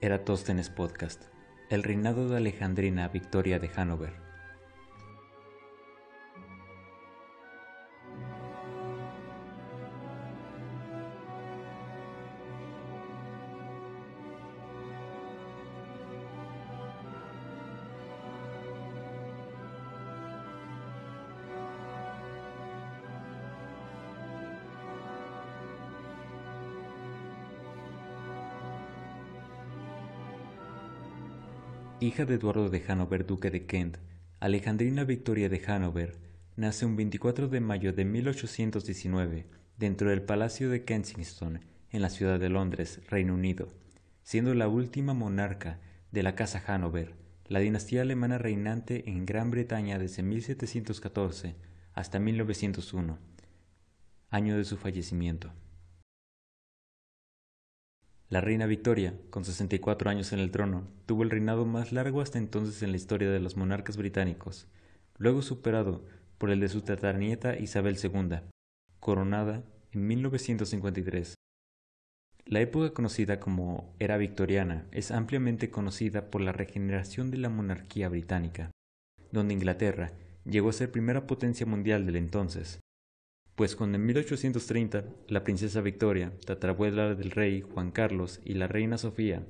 Eratóstenes Podcast, el reinado de Alejandrina Victoria de Hanover. Hija de Eduardo de Hanover, duque de Kent, Alejandrina Victoria de Hanover nace un 24 de mayo de 1819 dentro del Palacio de Kensington, en la ciudad de Londres, Reino Unido, siendo la última monarca de la Casa Hanover, la dinastía alemana reinante en Gran Bretaña desde 1714 hasta 1901, año de su fallecimiento. La reina Victoria, con 64 años en el trono, tuvo el reinado más largo hasta entonces en la historia de los monarcas británicos, luego superado por el de su tatarnieta Isabel II, coronada en 1953. La época conocida como Era Victoriana es ampliamente conocida por la regeneración de la monarquía británica, donde Inglaterra llegó a ser primera potencia mundial del entonces, pues cuando en 1830 la princesa Victoria, tatarabuela del rey Juan Carlos y la reina Sofía,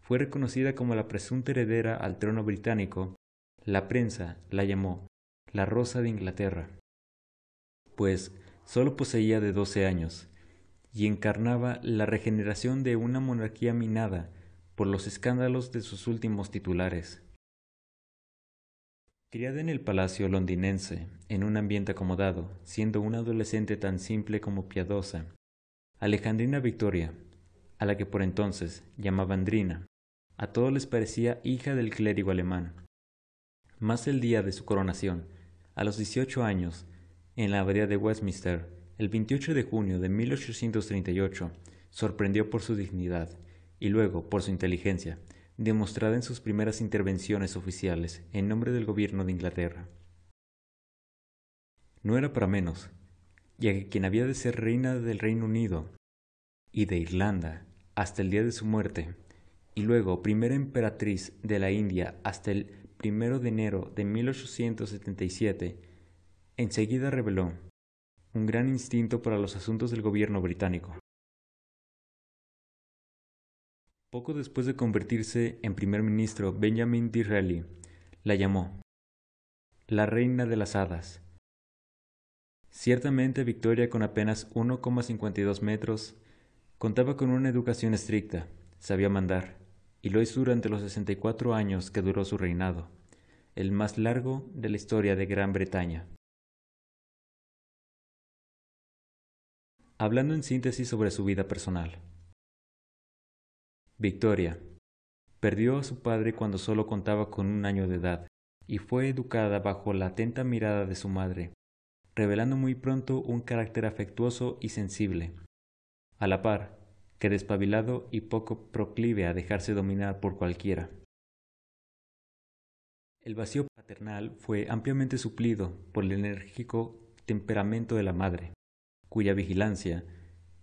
fue reconocida como la presunta heredera al trono británico, la prensa la llamó la Rosa de Inglaterra, pues sólo poseía de 12 años y encarnaba la regeneración de una monarquía minada por los escándalos de sus últimos titulares. Criada en el palacio londinense, en un ambiente acomodado, siendo una adolescente tan simple como piadosa, Alejandrina Victoria, a la que por entonces llamaban Drina, a todos les parecía hija del clérigo alemán. Más el día de su coronación, a los 18 años, en la abadía de Westminster, el 28 de junio de 1838, sorprendió por su dignidad y luego por su inteligencia, demostrada en sus primeras intervenciones oficiales en nombre del gobierno de Inglaterra. No era para menos, ya que quien había de ser reina del Reino Unido y de Irlanda hasta el día de su muerte, y luego primera emperatriz de la India hasta el primero de enero de 1877, enseguida reveló un gran instinto para los asuntos del gobierno británico. Poco después de convertirse en primer ministro, Benjamin Disraeli la llamó la reina de las hadas. Ciertamente Victoria, con apenas 1,52 metros, contaba con una educación estricta, sabía mandar, y lo hizo durante los 64 años que duró su reinado, el más largo de la historia de Gran Bretaña. Hablando en síntesis sobre su vida personal. Victoria. Perdió a su padre cuando solo contaba con un año de edad y fue educada bajo la atenta mirada de su madre, revelando muy pronto un carácter afectuoso y sensible, a la par que despabilado y poco proclive a dejarse dominar por cualquiera. El vacío paternal fue ampliamente suplido por el enérgico temperamento de la madre, cuya vigilancia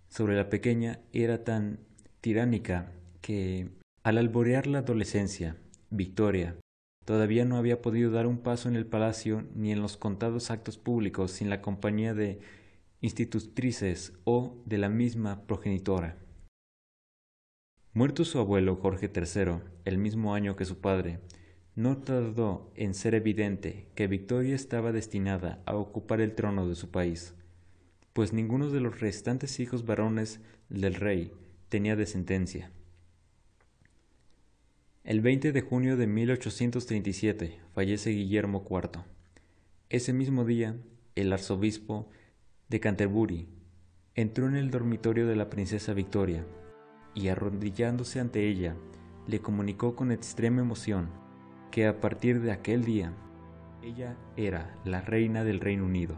sobre la pequeña era tan tiránica que, al alborear la adolescencia, Victoria todavía no había podido dar un paso en el palacio ni en los contados actos públicos sin la compañía de institutrices o de la misma progenitora. Muerto su abuelo Jorge III, el mismo año que su padre, no tardó en ser evidente que Victoria estaba destinada a ocupar el trono de su país, pues ninguno de los restantes hijos varones del rey tenía descendencia. El 20 de junio de 1837 fallece Guillermo IV. Ese mismo día, el arzobispo de Canterbury entró en el dormitorio de la princesa Victoria y arrodillándose ante ella, le comunicó con extrema emoción que a partir de aquel día ella era la reina del Reino Unido.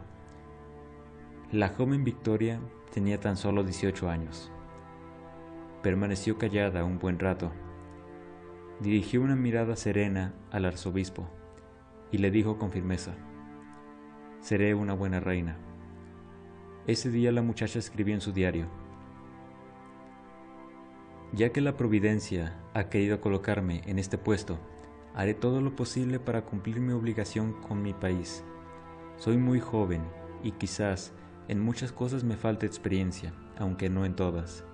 La joven Victoria tenía tan solo 18 años. Permaneció callada un buen rato dirigió una mirada serena al arzobispo y le dijo con firmeza, Seré una buena reina. Ese día la muchacha escribió en su diario, Ya que la providencia ha querido colocarme en este puesto, haré todo lo posible para cumplir mi obligación con mi país. Soy muy joven y quizás en muchas cosas me falte experiencia, aunque no en todas.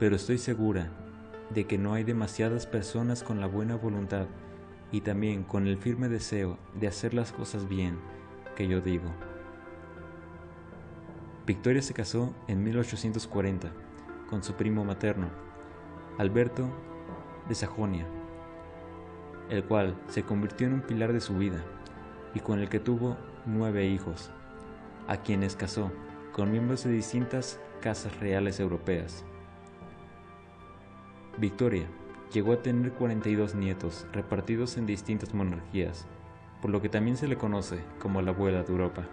Pero estoy segura de que no hay demasiadas personas con la buena voluntad y también con el firme deseo de hacer las cosas bien que yo digo. Victoria se casó en 1840 con su primo materno, Alberto de Sajonia, el cual se convirtió en un pilar de su vida y con el que tuvo nueve hijos, a quienes casó con miembros de distintas casas reales europeas. Victoria llegó a tener 42 nietos repartidos en distintas monarquías, por lo que también se le conoce como la abuela de Europa.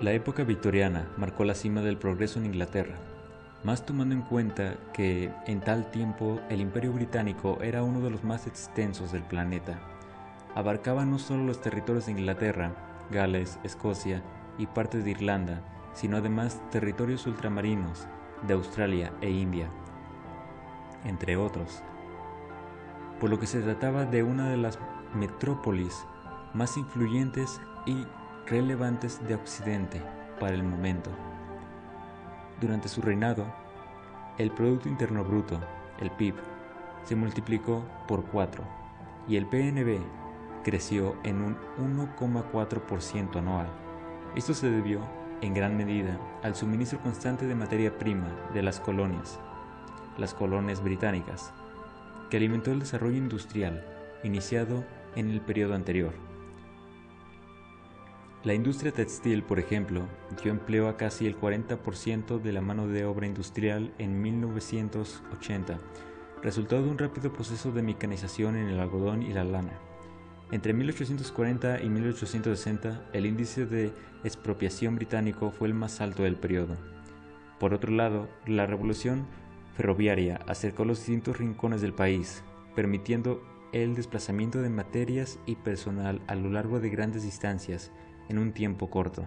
La época victoriana marcó la cima del progreso en Inglaterra, más tomando en cuenta que en tal tiempo el imperio británico era uno de los más extensos del planeta. Abarcaba no solo los territorios de Inglaterra, Gales, Escocia y partes de Irlanda, sino además territorios ultramarinos de Australia e India, entre otros. Por lo que se trataba de una de las metrópolis más influyentes y relevantes de Occidente para el momento. Durante su reinado, el Producto Interno Bruto, el PIB, se multiplicó por 4 y el PNB creció en un 1,4% anual. Esto se debió en gran medida al suministro constante de materia prima de las colonias, las colonias británicas, que alimentó el desarrollo industrial iniciado en el periodo anterior. La industria textil, por ejemplo, dio empleo a casi el 40% de la mano de obra industrial en 1980, resultado de un rápido proceso de mecanización en el algodón y la lana. Entre 1840 y 1860, el índice de expropiación británico fue el más alto del periodo. Por otro lado, la revolución ferroviaria acercó los distintos rincones del país, permitiendo el desplazamiento de materias y personal a lo largo de grandes distancias, en un tiempo corto.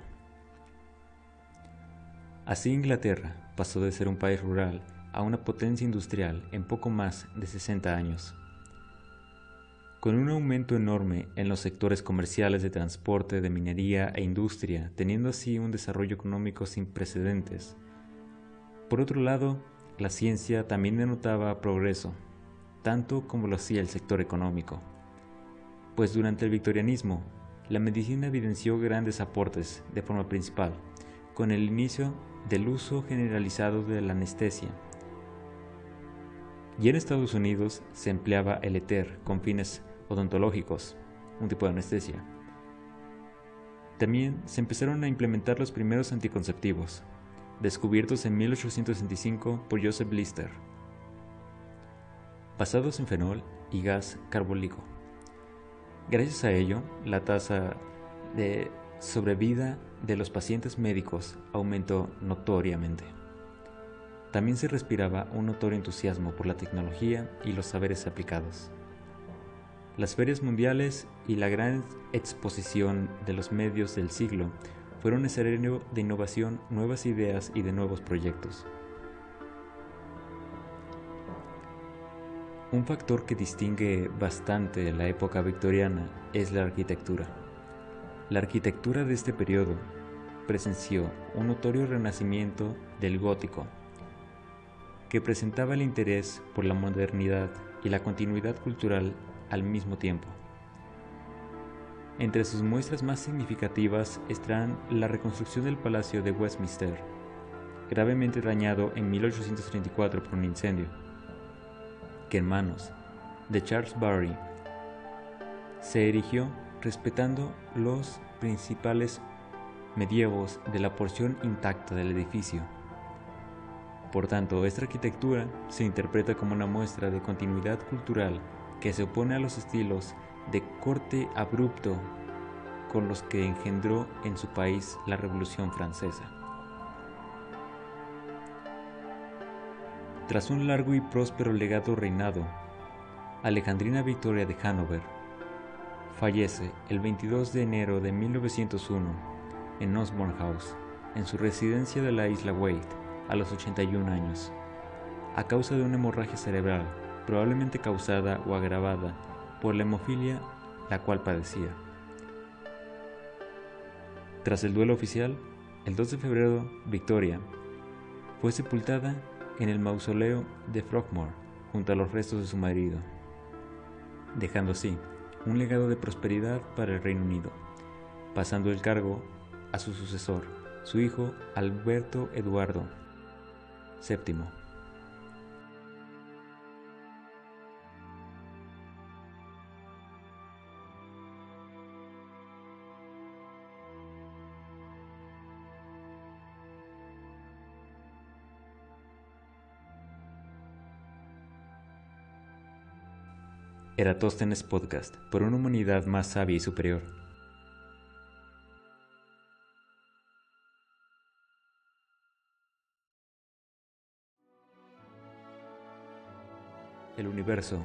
Así Inglaterra pasó de ser un país rural a una potencia industrial en poco más de 60 años. Con un aumento enorme en los sectores comerciales de transporte, de minería e industria, teniendo así un desarrollo económico sin precedentes. Por otro lado, la ciencia también denotaba progreso, tanto como lo hacía el sector económico, pues durante el victorianismo la medicina evidenció grandes aportes de forma principal, con el inicio del uso generalizado de la anestesia. Y en Estados Unidos se empleaba el éter con fines odontológicos, un tipo de anestesia. También se empezaron a implementar los primeros anticonceptivos, descubiertos en 1865 por Joseph Lister, basados en fenol y gas carbólico. Gracias a ello, la tasa de sobrevida de los pacientes médicos aumentó notoriamente. También se respiraba un notorio entusiasmo por la tecnología y los saberes aplicados. Las ferias mundiales y la gran exposición de los medios del siglo fueron escenario de innovación, nuevas ideas y de nuevos proyectos. Un factor que distingue bastante la época victoriana es la arquitectura. La arquitectura de este periodo presenció un notorio renacimiento del gótico, que presentaba el interés por la modernidad y la continuidad cultural al mismo tiempo. Entre sus muestras más significativas están la reconstrucción del Palacio de Westminster, gravemente dañado en 1834 por un incendio que en manos de Charles Barry se erigió respetando los principales medievos de la porción intacta del edificio. Por tanto, esta arquitectura se interpreta como una muestra de continuidad cultural que se opone a los estilos de corte abrupto con los que engendró en su país la Revolución Francesa. Tras un largo y próspero legado reinado, Alejandrina Victoria de Hanover fallece el 22 de enero de 1901 en Osborne House, en su residencia de la isla Wade a los 81 años, a causa de una hemorragia cerebral, probablemente causada o agravada por la hemofilia la cual padecía. Tras el duelo oficial, el 2 de febrero, Victoria fue sepultada en el mausoleo de Frogmore junto a los restos de su marido, dejando así un legado de prosperidad para el Reino Unido, pasando el cargo a su sucesor, su hijo Alberto Eduardo VII. Eratóstenes Podcast, por una humanidad más sabia y superior. El universo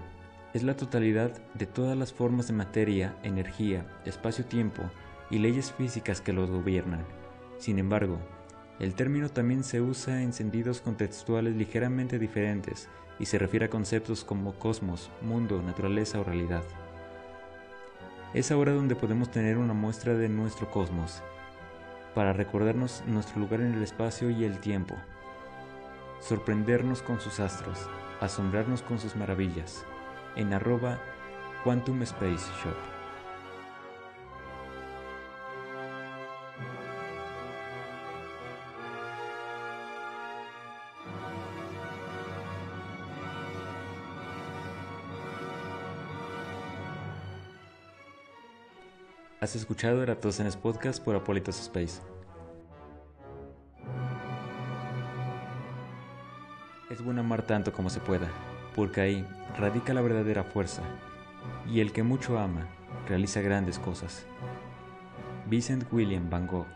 es la totalidad de todas las formas de materia, energía, espacio-tiempo y leyes físicas que los gobiernan. Sin embargo, el término también se usa en sentidos contextuales ligeramente diferentes y se refiere a conceptos como cosmos, mundo, naturaleza o realidad. Es ahora donde podemos tener una muestra de nuestro cosmos, para recordarnos nuestro lugar en el espacio y el tiempo, sorprendernos con sus astros, asombrarnos con sus maravillas, en arroba Quantum Space Shop. Has escuchado Eratosthenes Podcast por Apolitos Space. Es bueno amar tanto como se pueda, porque ahí radica la verdadera fuerza, y el que mucho ama realiza grandes cosas. Vincent William Van Gogh